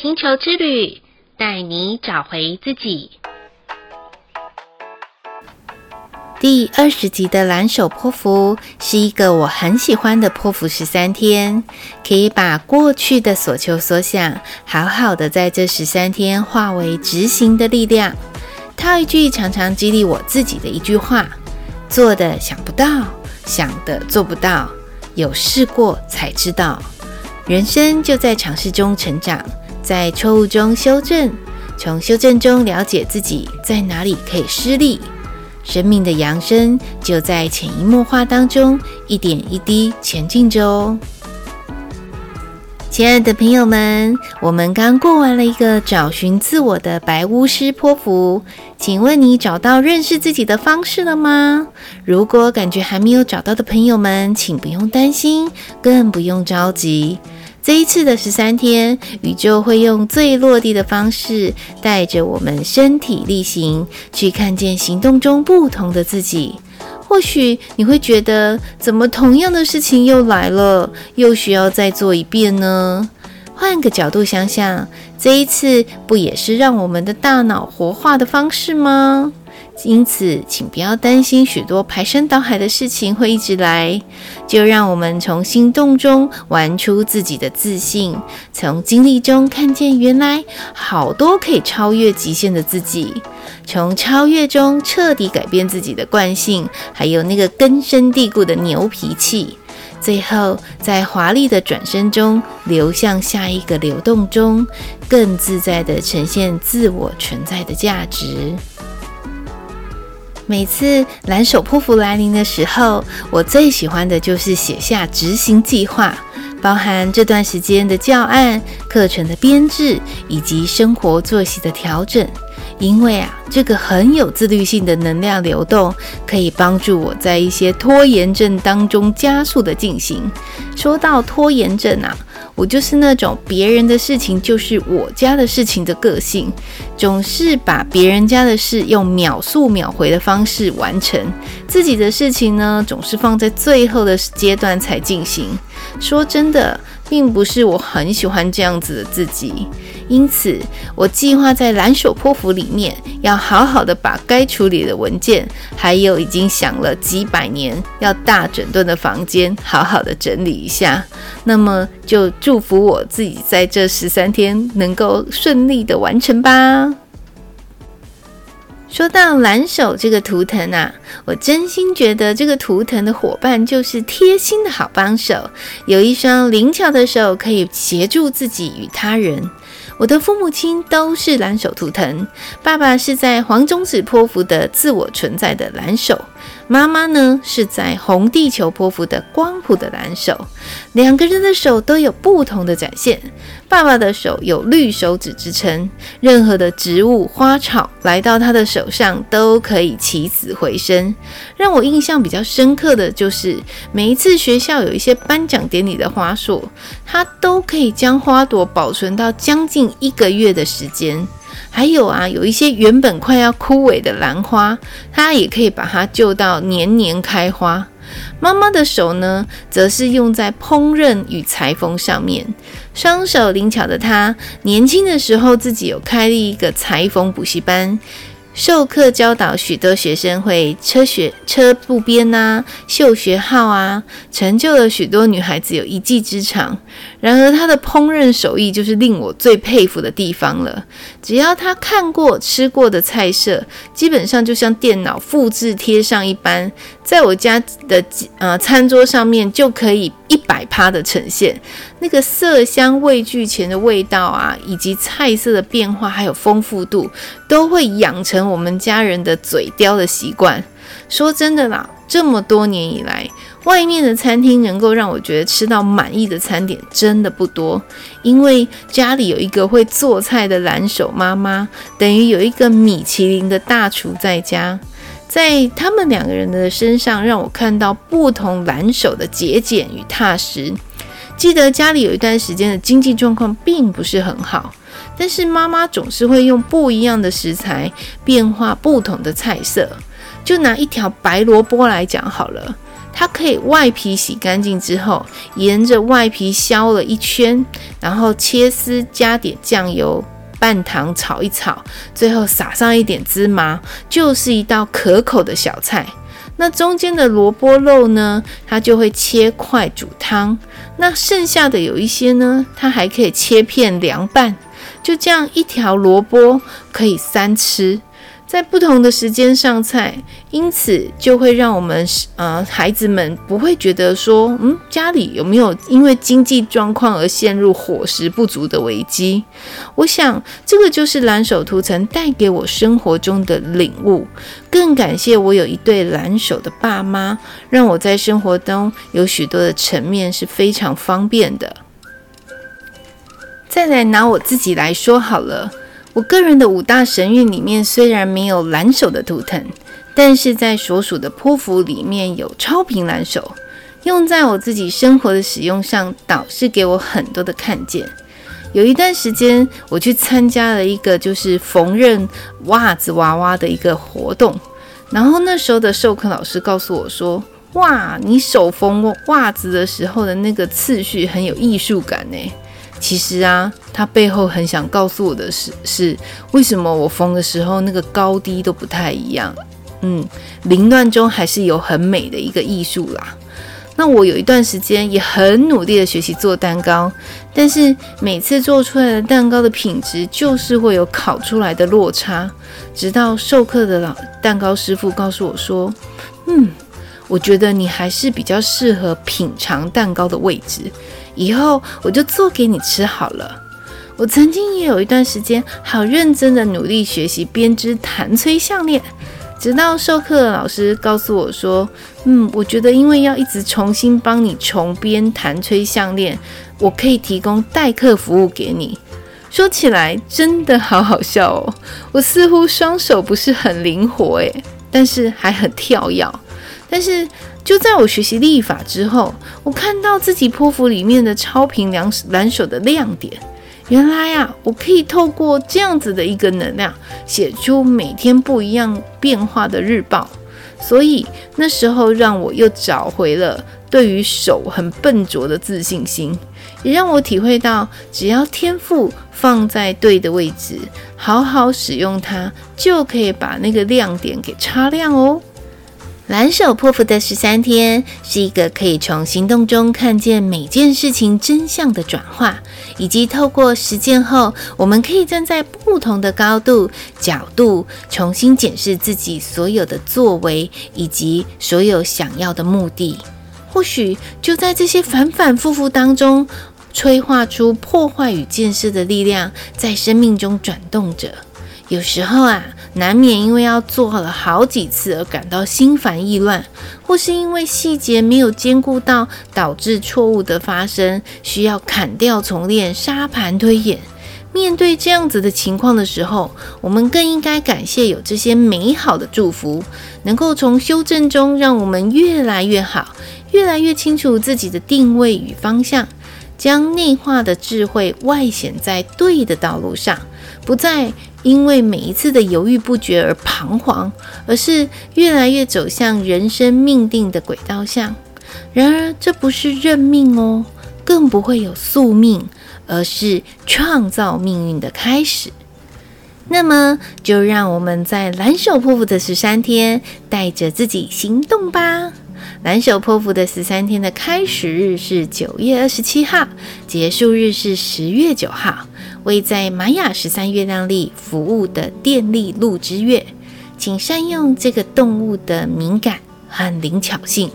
星球之旅，带你找回自己。第二十集的蓝手波符是一个我很喜欢的波符十三天，可以把过去的所求所想，好好的在这十三天化为执行的力量。套一句常常激励我自己的一句话：做的想不到，想的做不到，有试过才知道。人生就在尝试中成长，在错误中修正，从修正中了解自己在哪里可以施力。生命的扬升就在潜移默化当中，一点一滴前进着哦。亲爱的朋友们，我们刚过完了一个找寻自我的白巫师波符，请问你找到认识自己的方式了吗？如果感觉还没有找到的朋友们，请不用担心，更不用着急。这一次的十三天，宇宙会用最落地的方式，带着我们身体力行，去看见行动中不同的自己。或许你会觉得，怎么同样的事情又来了，又需要再做一遍呢？换个角度想想，这一次不也是让我们的大脑活化的方式吗？因此，请不要担心许多排山倒海的事情会一直来，就让我们从行动中玩出自己的自信，从经历中看见原来好多可以超越极限的自己，从超越中彻底改变自己的惯性，还有那个根深蒂固的牛脾气，最后在华丽的转身中流向下一个流动中，更自在地呈现自我存在的价值。每次蓝手波符来临的时候，我最喜欢的就是写下执行计划，包含这段时间的教案、课程的编制以及生活作息的调整。因为啊，这个很有自律性的能量流动，可以帮助我在一些拖延症当中加速的进行。说到拖延症啊。我就是那种别人的事情就是我家的事情的个性，总是把别人家的事用秒速秒回的方式完成，自己的事情呢，总是放在最后的阶段才进行。说真的。并不是我很喜欢这样子的自己，因此我计划在蓝手波符里面要好好的把该处理的文件，还有已经想了几百年要大整顿的房间，好好的整理一下。那么就祝福我自己在这十三天能够顺利的完成吧。说到蓝手这个图腾啊，我真心觉得这个图腾的伙伴就是贴心的好帮手，有一双灵巧的手可以协助自己与他人。我的父母亲都是蓝手图腾，爸爸是在黄种子泼妇的自我存在的蓝手。妈妈呢，是在红地球波符的光谱的蓝手，两个人的手都有不同的展现。爸爸的手有绿手指之称，任何的植物花草来到他的手上都可以起死回生。让我印象比较深刻的就是，每一次学校有一些颁奖典礼的花束，他都可以将花朵保存到将近一个月的时间。还有啊，有一些原本快要枯萎的兰花，它也可以把它救到年年开花。妈妈的手呢，则是用在烹饪与裁缝上面，双手灵巧的她，年轻的时候自己有开立一个裁缝补习班。授课教导许多学生会车学车布边呐、绣学号啊，成就了许多女孩子有一技之长。然而，他的烹饪手艺就是令我最佩服的地方了。只要他看过、吃过的菜色，基本上就像电脑复制贴上一般，在我家的呃餐桌上面就可以一百趴的呈现。那个色香味俱全的味道啊，以及菜色的变化还有丰富度，都会养成我们家人的嘴刁的习惯。说真的啦，这么多年以来，外面的餐厅能够让我觉得吃到满意的餐点真的不多。因为家里有一个会做菜的蓝手妈妈，等于有一个米其林的大厨在家，在他们两个人的身上，让我看到不同蓝手的节俭与踏实。记得家里有一段时间的经济状况并不是很好，但是妈妈总是会用不一样的食材变化不同的菜色。就拿一条白萝卜来讲好了，它可以外皮洗干净之后，沿着外皮削了一圈，然后切丝，加点酱油、半糖炒一炒，最后撒上一点芝麻，就是一道可口的小菜。那中间的萝卜肉呢，它就会切块煮汤。那剩下的有一些呢，它还可以切片凉拌。就这样，一条萝卜可以三吃。在不同的时间上菜，因此就会让我们呃孩子们不会觉得说，嗯，家里有没有因为经济状况而陷入伙食不足的危机？我想这个就是蓝手图层带给我生活中的领悟。更感谢我有一对蓝手的爸妈，让我在生活中有许多的层面是非常方便的。再来拿我自己来说好了。我个人的五大神諭里面虽然没有蓝手的图腾，但是在所属的泼符里面有超频蓝手，用在我自己生活的使用上，导师给我很多的看见。有一段时间，我去参加了一个就是缝纫袜子娃娃的一个活动，然后那时候的授课老师告诉我说：“哇，你手缝袜子的时候的那个次序很有艺术感呢。”其实啊，他背后很想告诉我的是，是为什么我缝的时候那个高低都不太一样。嗯，凌乱中还是有很美的一个艺术啦。那我有一段时间也很努力的学习做蛋糕，但是每次做出来的蛋糕的品质就是会有烤出来的落差。直到授课的老蛋糕师傅告诉我说：“嗯，我觉得你还是比较适合品尝蛋糕的位置。”以后我就做给你吃好了。我曾经也有一段时间，好认真的努力学习编织弹吹项链，直到授课的老师告诉我说：“嗯，我觉得因为要一直重新帮你重编弹吹项链，我可以提供代课服务给你。”说起来真的好好笑哦，我似乎双手不是很灵活诶，但是还很跳跃，但是。就在我学习历法之后，我看到自己波符里面的超频两蓝手的亮点。原来啊，我可以透过这样子的一个能量，写出每天不一样变化的日报。所以那时候让我又找回了对于手很笨拙的自信心，也让我体会到，只要天赋放在对的位置，好好使用它，就可以把那个亮点给擦亮哦。蓝手波符的十三天是一个可以从行动中看见每件事情真相的转化，以及透过实践后，我们可以站在不同的高度、角度，重新检视自己所有的作为以及所有想要的目的。或许就在这些反反复复当中，催化出破坏与建设的力量，在生命中转动着。有时候啊，难免因为要做了好几次而感到心烦意乱，或是因为细节没有兼顾到，导致错误的发生，需要砍掉重练、沙盘推演。面对这样子的情况的时候，我们更应该感谢有这些美好的祝福，能够从修正中让我们越来越好，越来越清楚自己的定位与方向，将内化的智慧外显在对的道路上，不再。因为每一次的犹豫不决而彷徨，而是越来越走向人生命定的轨道上。然而，这不是认命哦，更不会有宿命，而是创造命运的开始。那么，就让我们在蓝手波符的十三天，带着自己行动吧。蓝手波符的十三天的开始日是九月二十七号，结束日是十月九号。为在玛雅十三月亮历服务的电力鹿之月，请善用这个动物的敏感和灵巧性，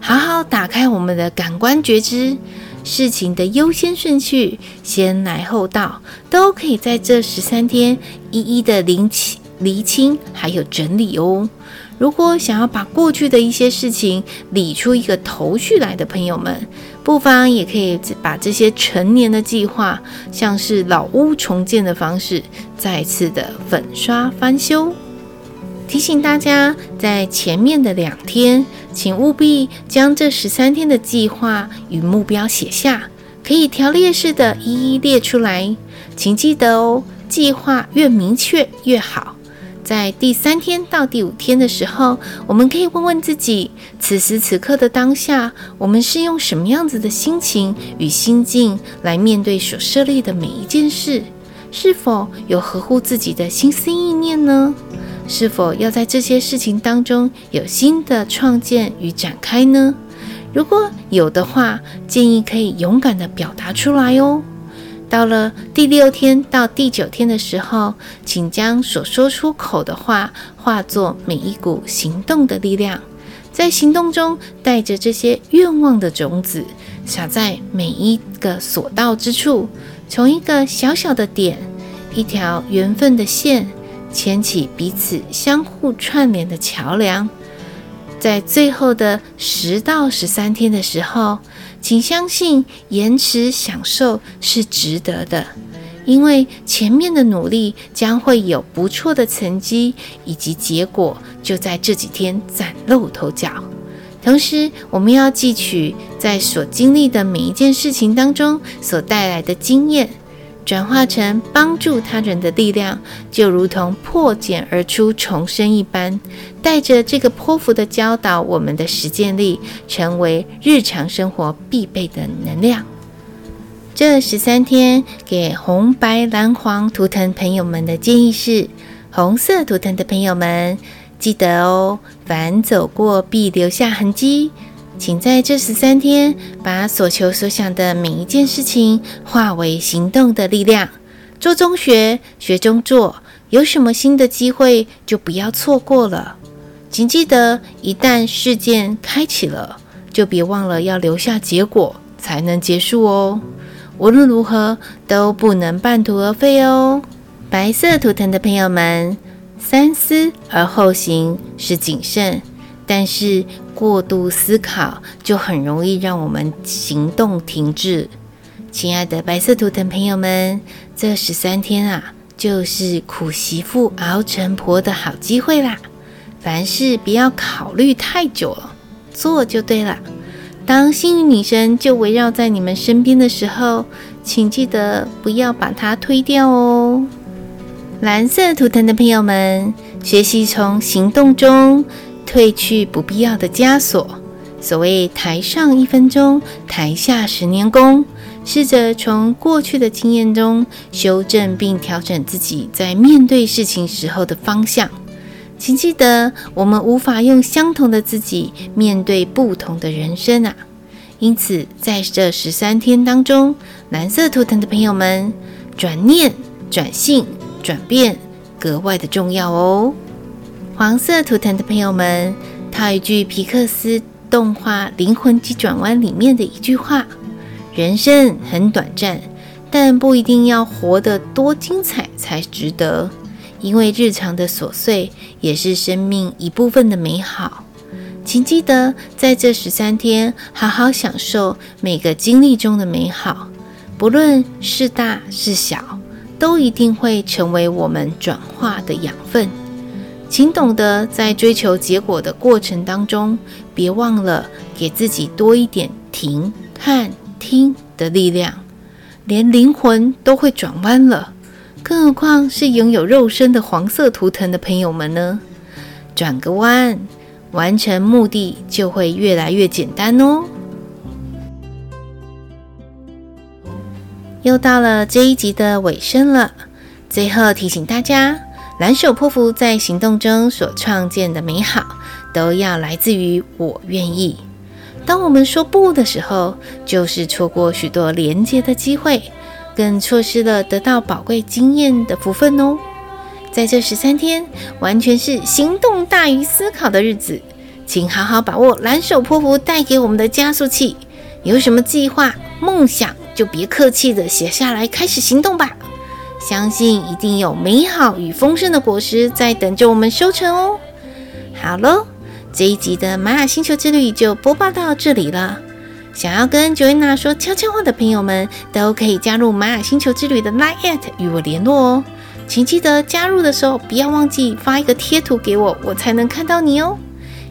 好好打开我们的感官觉知。事情的优先顺序，先来后到，都可以在这十三天一一的厘清、厘清还有整理哦。如果想要把过去的一些事情理出一个头绪来的朋友们，不妨也可以把这些陈年的计划，像是老屋重建的方式，再次的粉刷翻修。提醒大家，在前面的两天，请务必将这十三天的计划与目标写下，可以条列式的一一列出来。请记得哦，计划越明确越好。在第三天到第五天的时候，我们可以问问自己：此时此刻的当下，我们是用什么样子的心情与心境来面对所设立的每一件事？是否有合乎自己的心思意念呢？是否要在这些事情当中有新的创建与展开呢？如果有的话，建议可以勇敢地表达出来哦。到了第六天到第九天的时候，请将所说出口的话化作每一股行动的力量，在行动中带着这些愿望的种子，撒在每一个所到之处，从一个小小的点，一条缘分的线，牵起彼此相互串联的桥梁。在最后的十到十三天的时候，请相信延迟享受是值得的，因为前面的努力将会有不错的成绩，以及结果就在这几天崭露头角。同时，我们要汲取在所经历的每一件事情当中所带来的经验。转化成帮助他人的力量，就如同破茧而出重生一般，带着这个波符的教导，我们的实践力成为日常生活必备的能量。这十三天给红白蓝黄图腾朋友们的建议是：红色图腾的朋友们记得哦，凡走过必留下痕迹。请在这十三天，把所求所想的每一件事情化为行动的力量。做中学，学中做，有什么新的机会就不要错过了。请记得，一旦事件开启了，就别忘了要留下结果才能结束哦。无论如何，都不能半途而废哦。白色图腾的朋友们，三思而后行是谨慎。但是过度思考就很容易让我们行动停滞。亲爱的白色图腾朋友们，这十三天啊，就是苦媳妇熬成婆的好机会啦！凡事不要考虑太久了，做就对了。当幸运女神就围绕在你们身边的时候，请记得不要把它推掉哦。蓝色图腾的朋友们，学习从行动中。褪去不必要的枷锁。所谓“台上一分钟，台下十年功”，试着从过去的经验中修正并调整自己在面对事情时候的方向。请记得，我们无法用相同的自己面对不同的人生啊！因此，在这十三天当中，蓝色图腾的朋友们，转念、转性、转变格外的重要哦。黄色图腾的朋友们，套一句皮克斯动画《灵魂急转弯》里面的一句话：“人生很短暂，但不一定要活得多精彩才值得，因为日常的琐碎也是生命一部分的美好。”请记得在这十三天，好好享受每个经历中的美好，不论是大是小，都一定会成为我们转化的养分。请懂得在追求结果的过程当中，别忘了给自己多一点停、看、听的力量。连灵魂都会转弯了，更何况是拥有肉身的黄色图腾的朋友们呢？转个弯，完成目的就会越来越简单哦。又到了这一集的尾声了，最后提醒大家。蓝手波符在行动中所创建的美好，都要来自于我愿意。当我们说不的时候，就是错过许多连接的机会，更错失了得到宝贵经验的福分哦。在这十三天，完全是行动大于思考的日子，请好好把握蓝手波符带给我们的加速器。有什么计划、梦想，就别客气的写下来，开始行动吧。相信一定有美好与丰盛的果实在等着我们收成哦。好喽，这一集的玛雅星球之旅就播报到这里了。想要跟 Joanna 说悄悄话的朋友们，都可以加入玛雅星球之旅的 Line@ at 与我联络哦。请记得加入的时候不要忘记发一个贴图给我，我才能看到你哦。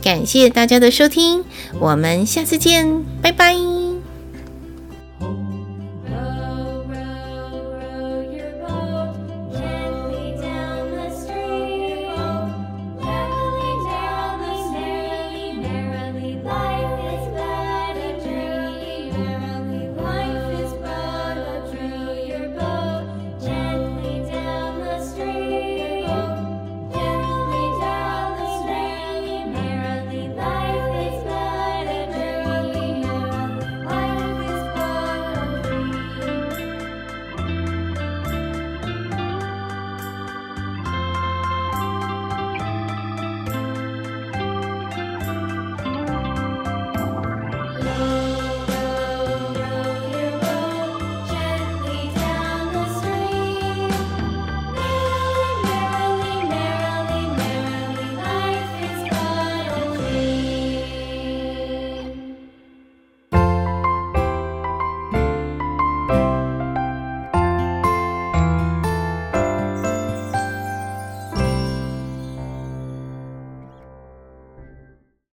感谢大家的收听，我们下次见，拜拜。